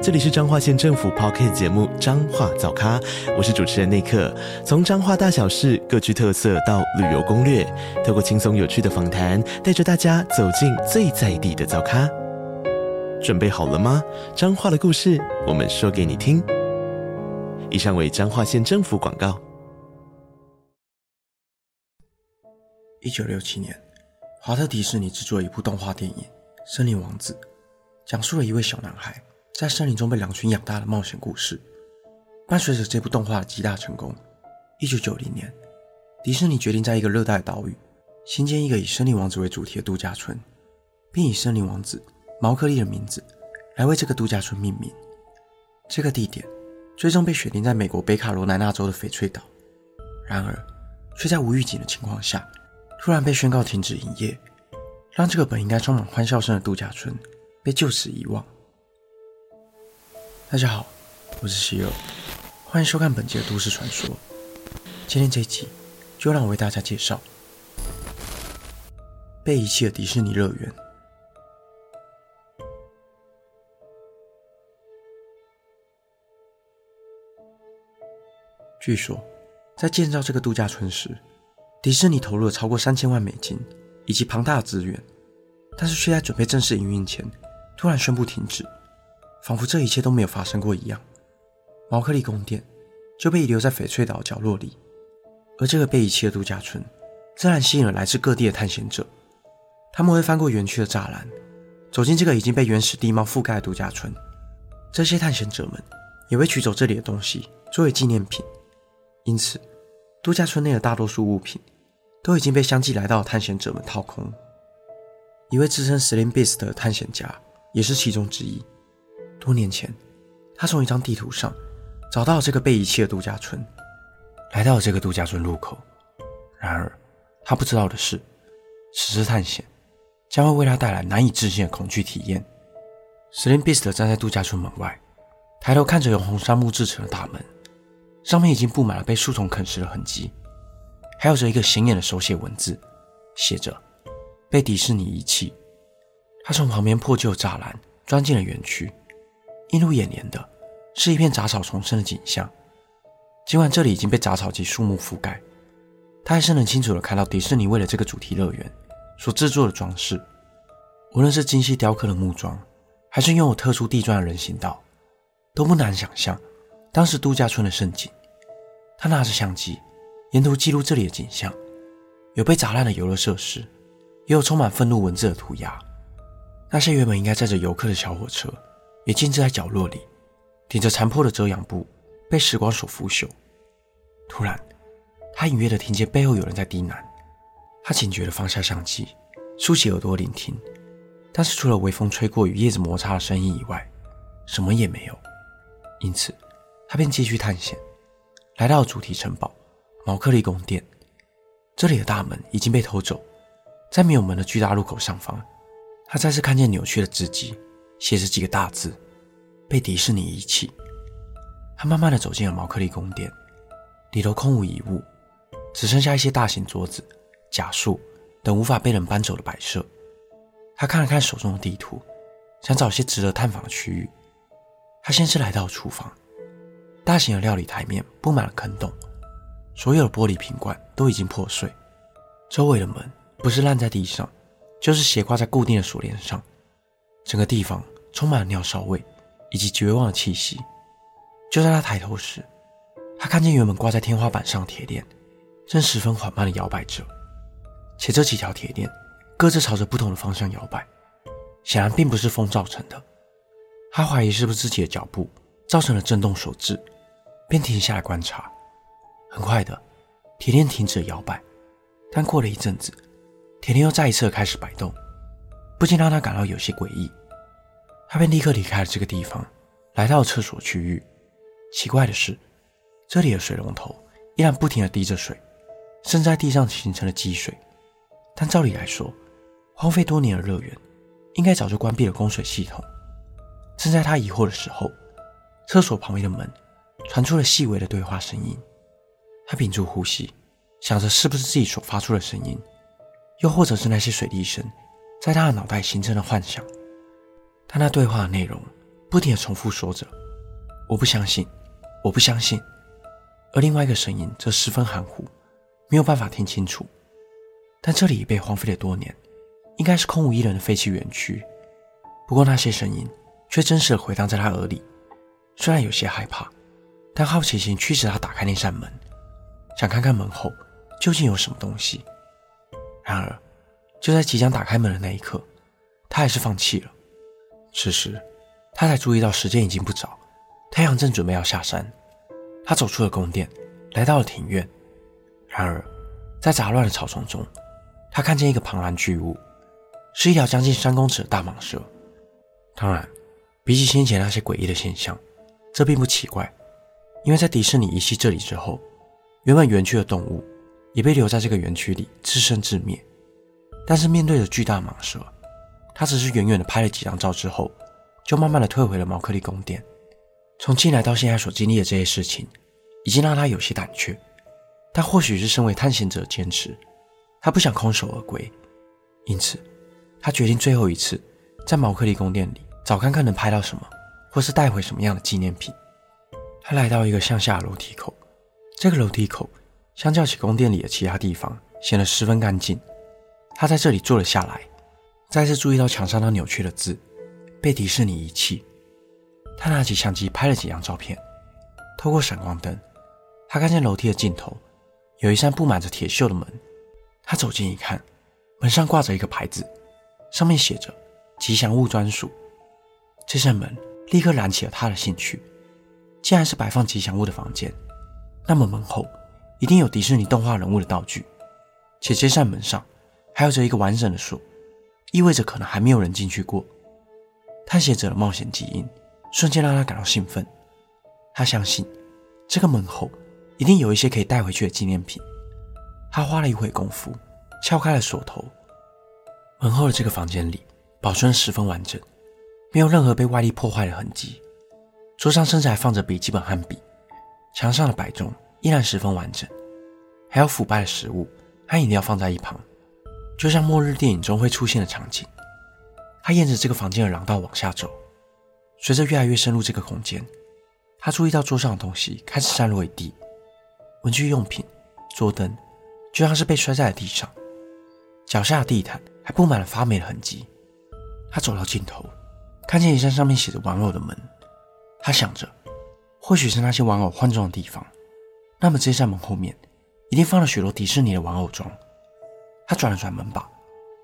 这里是彰化县政府 p o c k t 节目《彰化早咖》，我是主持人内克。从彰化大小事各具特色到旅游攻略，透过轻松有趣的访谈，带着大家走进最在地的早咖。准备好了吗？彰化的故事，我们说给你听。以上为彰化县政府广告。一九六七年，华特迪士尼制作一部动画电影《森林王子》，讲述了一位小男孩。在森林中被狼群养大的冒险故事，伴随着这部动画的极大成功，一九九零年，迪士尼决定在一个热带岛屿新建一个以森林王子为主题的度假村，并以森林王子毛克利的名字来为这个度假村命名。这个地点最终被选定在美国北卡罗来纳州的翡翠岛，然而却在无预警的情况下突然被宣告停止营业，让这个本应该充满欢笑声的度假村被就此遗忘。大家好，我是希尔，欢迎收看本集的都市传说。今天这一集就让我为大家介绍被遗弃的迪士尼乐园。据说，在建造这个度假村时，迪士尼投入了超过三千万美金以及庞大的资源，但是却在准备正式营运前突然宣布停止。仿佛这一切都没有发生过一样，毛克利宫殿就被遗留在翡翠岛角落里，而这个被遗弃的度假村自然吸引了来自各地的探险者。他们会翻过园区的栅栏，走进这个已经被原始地貌覆盖的度假村。这些探险者们也会取走这里的东西作为纪念品，因此度假村内的大多数物品都已经被相继来到的探险者们掏空。一位自称 Slim Beast 的探险家也是其中之一。多年前，他从一张地图上找到了这个被遗弃的度假村，来到了这个度假村入口。然而，他不知道的是，此次探险将会为他带来难以置信的恐惧体验。Slim Beast 站在度假村门外，抬头看着用红杉木制成的大门，上面已经布满了被树丛啃食的痕迹，还有着一个显眼的手写文字，写着“被迪士尼遗弃”。他从旁边破旧栅栏钻进了园区。映入眼帘的是一片杂草丛生的景象。尽管这里已经被杂草及树木覆盖，他还是能清楚地看到迪士尼为了这个主题乐园所制作的装饰。无论是精细雕刻的木桩，还是拥有特殊地砖的人行道，都不难想象当时度假村的盛景。他拿着相机，沿途记录这里的景象，有被砸烂的游乐设施，也有充满愤怒文字的涂鸦。那些原本应该载着游客的小火车。也静置在角落里，顶着残破的遮阳布，被时光所腐朽。突然，他隐约的听见背后有人在低喃。他警觉的放下相机，竖起耳朵聆听，但是除了微风吹过与叶子摩擦的声音以外，什么也没有。因此，他便继续探险，来到主题城堡——毛克利宫殿。这里的大门已经被偷走，在没有门的巨大入口上方，他再次看见扭曲的字迹。写着几个大字：“被迪士尼遗弃。”他慢慢的走进了毛克利宫殿，里头空无一物，只剩下一些大型桌子、假树等无法被人搬走的摆设。他看了看手中的地图，想找些值得探访的区域。他先是来到了厨房，大型的料理台面布满了坑洞，所有的玻璃瓶罐都已经破碎，周围的门不是烂在地上，就是斜挂在固定的锁链上。整个地方充满了尿骚味以及绝望的气息。就在他抬头时，他看见原本挂在天花板上的铁链正十分缓慢地摇摆着，且这几条铁链各自朝着不同的方向摇摆，显然并不是风造成的。他怀疑是不是自己的脚步造成了震动所致，便停下来观察。很快的，铁链停止了摇摆，但过了一阵子，铁链又再一次开始摆动。不禁让他感到有些诡异，他便立刻离开了这个地方，来到厕所区域。奇怪的是，这里的水龙头依然不停地滴着水，甚至在地上形成了积水。但照理来说，荒废多年的乐园，应该早就关闭了供水系统。正在他疑惑的时候，厕所旁边的门传出了细微的对话声音。他屏住呼吸，想着是不是自己所发出的声音，又或者是那些水滴声在他的脑袋形成了幻想。他那对话的内容不停的重复说着：“我不相信，我不相信。”而另外一个声音则十分含糊，没有办法听清楚。但这里已被荒废了多年，应该是空无一人的废弃园区。不过那些声音却真实的回荡在他耳里，虽然有些害怕，但好奇心驱使他打开那扇门，想看看门后究竟有什么东西。然而，就在即将打开门的那一刻，他还是放弃了。此时，他才注意到时间已经不早，太阳正准备要下山。他走出了宫殿，来到了庭院。然而，在杂乱的草丛中，他看见一个庞然巨物，是一条将近三公尺的大蟒蛇。当然，比起先前那些诡异的现象，这并不奇怪，因为在迪士尼遗弃这里之后，原本园区的动物也被留在这个园区里自生自灭。但是面对着巨大蟒蛇，他只是远远的拍了几张照之后，就慢慢的退回了毛克利宫殿。从进来到现在所经历的这些事情，已经让他有些胆怯，但或许是身为探险者坚持，他不想空手而归，因此他决定最后一次在毛克利宫殿里找看看能拍到什么，或是带回什么样的纪念品。他来到一个向下楼梯口，这个楼梯口相较起宫殿里的其他地方显得十分干净。他在这里坐了下来，再次注意到墙上那扭曲的字“被迪士尼遗弃”。他拿起相机拍了几张照片，透过闪光灯，他看见楼梯的尽头有一扇布满着铁锈的门。他走近一看，门上挂着一个牌子，上面写着“吉祥物专属”。这扇门立刻燃起了他的兴趣。既然是摆放吉祥物的房间，那么门后一定有迪士尼动画人物的道具，且这扇门上还有着一个完整的锁，意味着可能还没有人进去过。探险者的冒险基因。瞬间让他感到兴奋，他相信这个门后一定有一些可以带回去的纪念品。他花了一会功夫撬开了锁头，门后的这个房间里保存十分完整，没有任何被外力破坏的痕迹。桌上甚至还放着笔记本和笔，墙上的摆钟依然十分完整，还有腐败的食物和饮料放在一旁，就像末日电影中会出现的场景。他沿着这个房间的廊道往下走。随着越来越深入这个空间，他注意到桌上的东西开始散落一地，文具用品、桌灯就像是被摔在了地上，脚下的地毯还布满了发霉的痕迹。他走到尽头，看见一扇上面写着“玩偶”的门，他想着，或许是那些玩偶换装的地方。那么这扇门后面一定放了许多迪士尼的玩偶装。他转了转门把，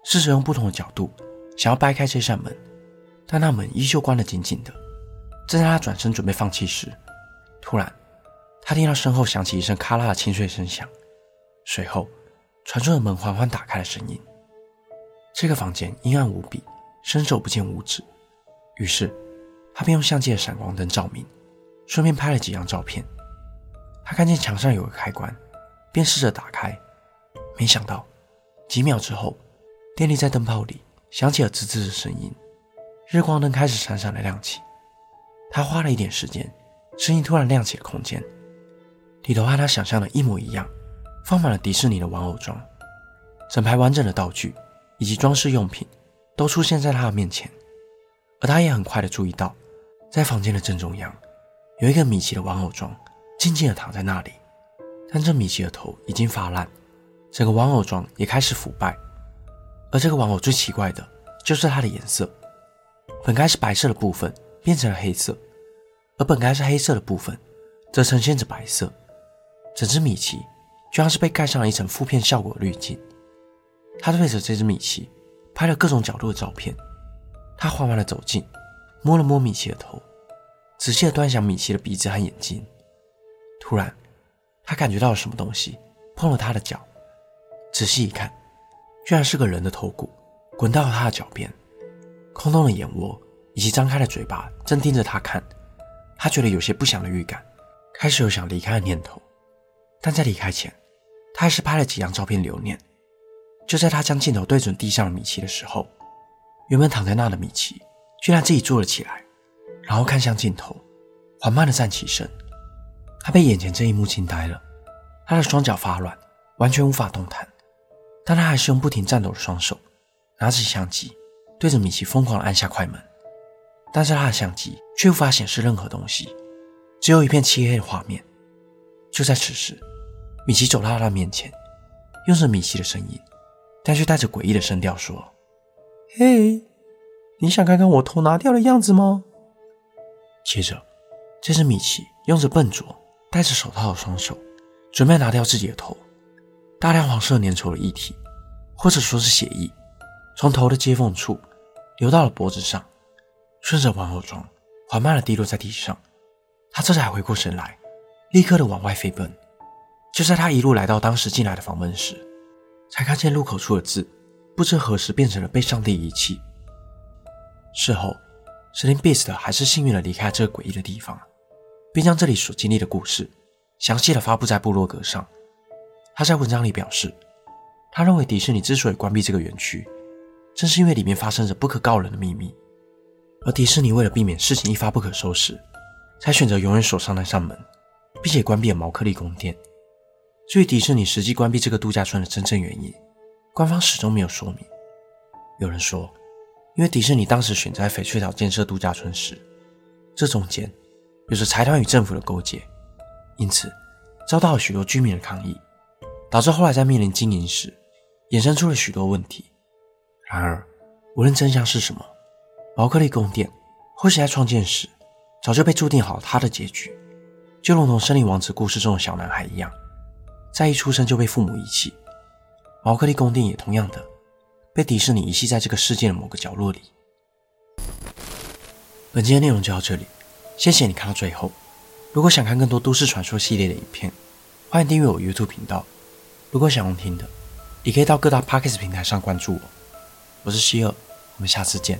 试着用不同的角度想要掰开这扇门。但那门依旧关得紧紧的。正在他转身准备放弃时，突然，他听到身后响起一声咔啦的清脆声响，随后传出了门缓缓打开的声音。这个房间阴暗无比，伸手不见五指。于是，他便用相机的闪光灯照明，顺便拍了几张照片。他看见墙上有个开关，便试着打开。没想到，几秒之后，电力在灯泡里响起了滋滋的声音。日光灯开始闪闪的亮起，他花了一点时间，声音突然亮起了空间，里头和他想象的一模一样，放满了迪士尼的玩偶装，整排完整的道具以及装饰用品都出现在他的面前，而他也很快的注意到，在房间的正中央有一个米奇的玩偶装，静静的躺在那里，但这米奇的头已经发烂，整个玩偶装也开始腐败，而这个玩偶最奇怪的就是它的颜色。本该是白色的部分变成了黑色，而本该是黑色的部分则呈现着白色。整只米奇就像是被盖上了一层负片效果的滤镜。他对着这只米奇拍了各种角度的照片。他缓缓地走近，摸了摸米奇的头，仔细地端详米奇的鼻子和眼睛。突然，他感觉到了什么东西碰了他的脚，仔细一看，居然是个人的头骨滚到了他的脚边。空洞的眼窝以及张开的嘴巴正盯着他看，他觉得有些不祥的预感，开始有想离开的念头。但在离开前，他还是拍了几张照片留念。就在他将镜头对准地上的米奇的时候，原本躺在那的米奇居然自己坐了起来，然后看向镜头，缓慢的站起身。他被眼前这一幕惊呆了，他的双脚发软，完全无法动弹，但他还是用不停颤抖的双手拿起相机，对着米奇疯狂的按下快门。但是他的相机却无法显示任何东西，只有一片漆黑的画面。就在此时，米奇走到他面前，用着米奇的声音，但却带着诡异的声调说：“嘿，你想看看我头拿掉的样子吗？”接着，这只米奇用着笨拙。戴着手套的双手，准备拿掉自己的头。大量黄色粘稠的液体，或者说是血液，从头的接缝处流到了脖子上，顺着往后装缓慢的滴落在地上。他这才回过神来，立刻的往外飞奔。就在他一路来到当时进来的房门时，才看见入口处的字，不知何时变成了被上帝遗弃。事后，史林 Beast 还是幸运的离开这个诡异的地方。并将这里所经历的故事详细的发布在部落格上。他在文章里表示，他认为迪士尼之所以关闭这个园区，正是因为里面发生着不可告人的秘密，而迪士尼为了避免事情一发不可收拾，才选择永远锁上那扇门，并且关闭了毛克利宫殿。至于迪士尼实际关闭这个度假村的真正原因，官方始终没有说明。有人说，因为迪士尼当时选在翡翠岛建设度假村时，这中间。有着财团与政府的勾结，因此遭到了许多居民的抗议，导致后来在面临经营时，衍生出了许多问题。然而，无论真相是什么，毛克利宫殿或许在创建时早就被注定好他的结局，就如同《森林王子》故事中的小男孩一样，在一出生就被父母遗弃。毛克利宫殿也同样的被迪士尼遗弃在这个世界的某个角落里。本期的内容就到这里。谢谢你看到最后。如果想看更多都市传说系列的影片，欢迎订阅我 YouTube 频道。如果想用听的，也可以到各大 Podcast 平台上关注我。我是希尔，我们下次见。